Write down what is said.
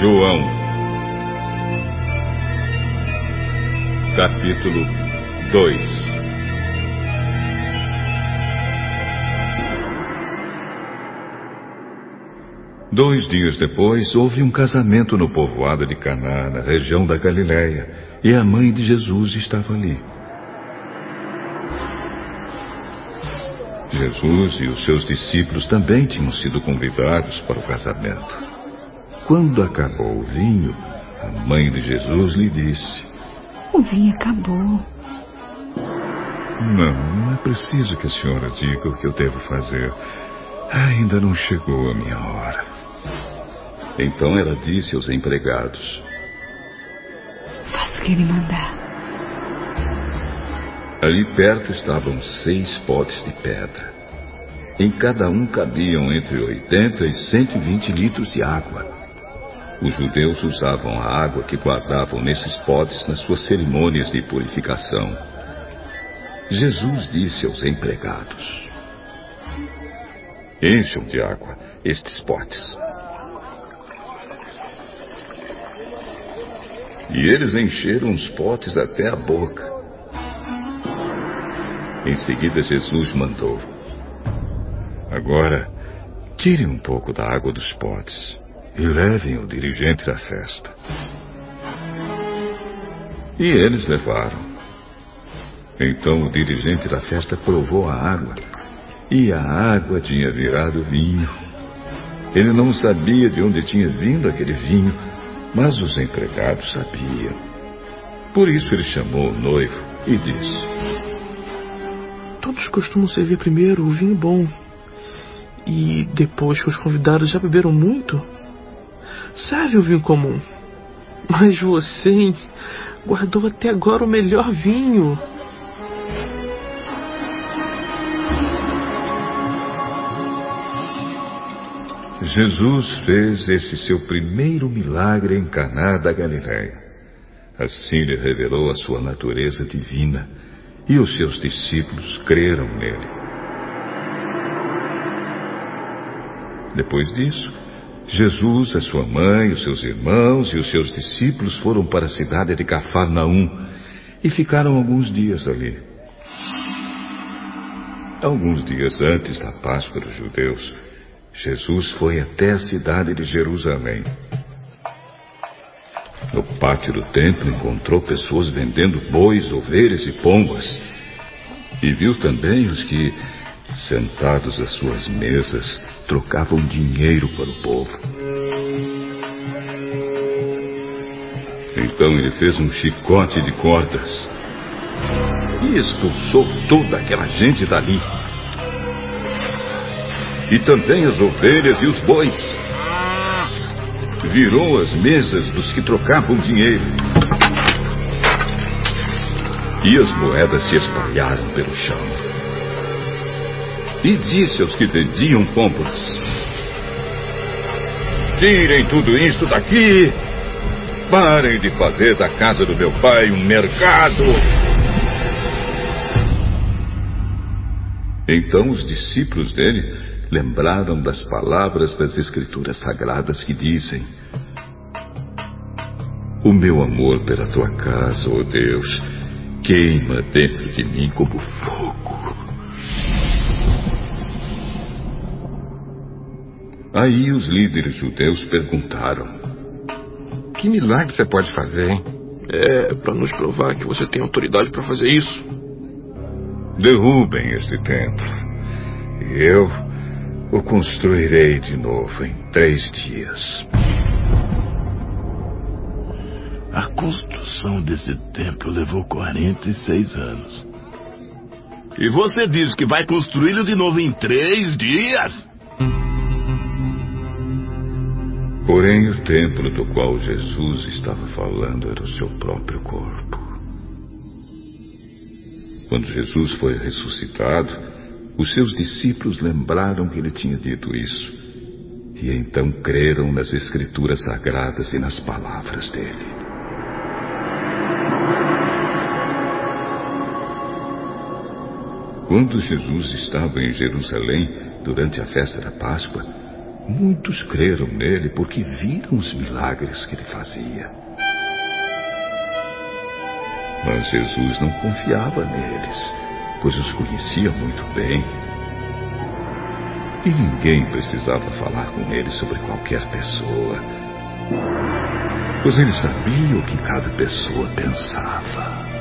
João, capítulo 2 Dois dias depois, houve um casamento no povoado de Caná, na região da Galiléia, e a mãe de Jesus estava ali. Jesus e os seus discípulos também tinham sido convidados para o casamento. Quando acabou o vinho, a mãe de Jesus lhe disse: O vinho acabou. Não, não é preciso que a senhora diga o que eu devo fazer. Ainda não chegou a minha hora. Então ela disse aos empregados: Faça o que ele mandar. Ali perto estavam seis potes de pedra. Em cada um cabiam entre 80 e 120 litros de água. Os judeus usavam a água que guardavam nesses potes nas suas cerimônias de purificação. Jesus disse aos empregados: Encham de água estes potes. E eles encheram os potes até a boca. Em seguida, Jesus mandou: Agora, tirem um pouco da água dos potes e levem o dirigente da festa. E eles levaram. Então o dirigente da festa provou a água e a água tinha virado vinho. Ele não sabia de onde tinha vindo aquele vinho, mas os empregados sabiam. Por isso ele chamou o noivo e disse: Todos costumam servir primeiro o vinho bom. E depois que os convidados já beberam muito, serve o vinho comum. Mas você guardou até agora o melhor vinho. Jesus fez esse seu primeiro milagre em Caná da Galiléia. Assim lhe revelou a sua natureza divina e os seus discípulos creram nele. Depois disso, Jesus, a sua mãe, os seus irmãos e os seus discípulos foram para a cidade de Cafarnaum e ficaram alguns dias ali. Alguns dias antes da Páscoa dos judeus, Jesus foi até a cidade de Jerusalém. No pátio do templo encontrou pessoas vendendo bois, ovelhas e pombas. E viu também os que, sentados às suas mesas, trocavam dinheiro para o povo. Então ele fez um chicote de cordas e expulsou toda aquela gente dali. E também as ovelhas e os bois virou as mesas dos que trocavam dinheiro. E as moedas se espalharam pelo chão. E disse aos que vendiam pombas: Tirem tudo isto daqui. Parem de fazer da casa do meu pai um mercado. Então os discípulos dele lembraram das palavras das Escrituras Sagradas que dizem: O meu amor pela tua casa, ó oh Deus, queima dentro de mim como fogo. Aí os líderes judeus perguntaram: Que milagre você pode fazer, hein? É, para nos provar que você tem autoridade para fazer isso. Derrubem este templo. E eu o construirei de novo em três dias. A construção desse templo levou 46 anos. E você diz que vai construí-lo de novo em três dias? Porém, o templo do qual Jesus estava falando era o seu próprio corpo. Quando Jesus foi ressuscitado, os seus discípulos lembraram que ele tinha dito isso. E então creram nas Escrituras Sagradas e nas palavras dele. Quando Jesus estava em Jerusalém durante a festa da Páscoa, Muitos creram nele porque viram os milagres que ele fazia. Mas Jesus não confiava neles, pois os conhecia muito bem. E ninguém precisava falar com ele sobre qualquer pessoa, pois ele sabia o que cada pessoa pensava.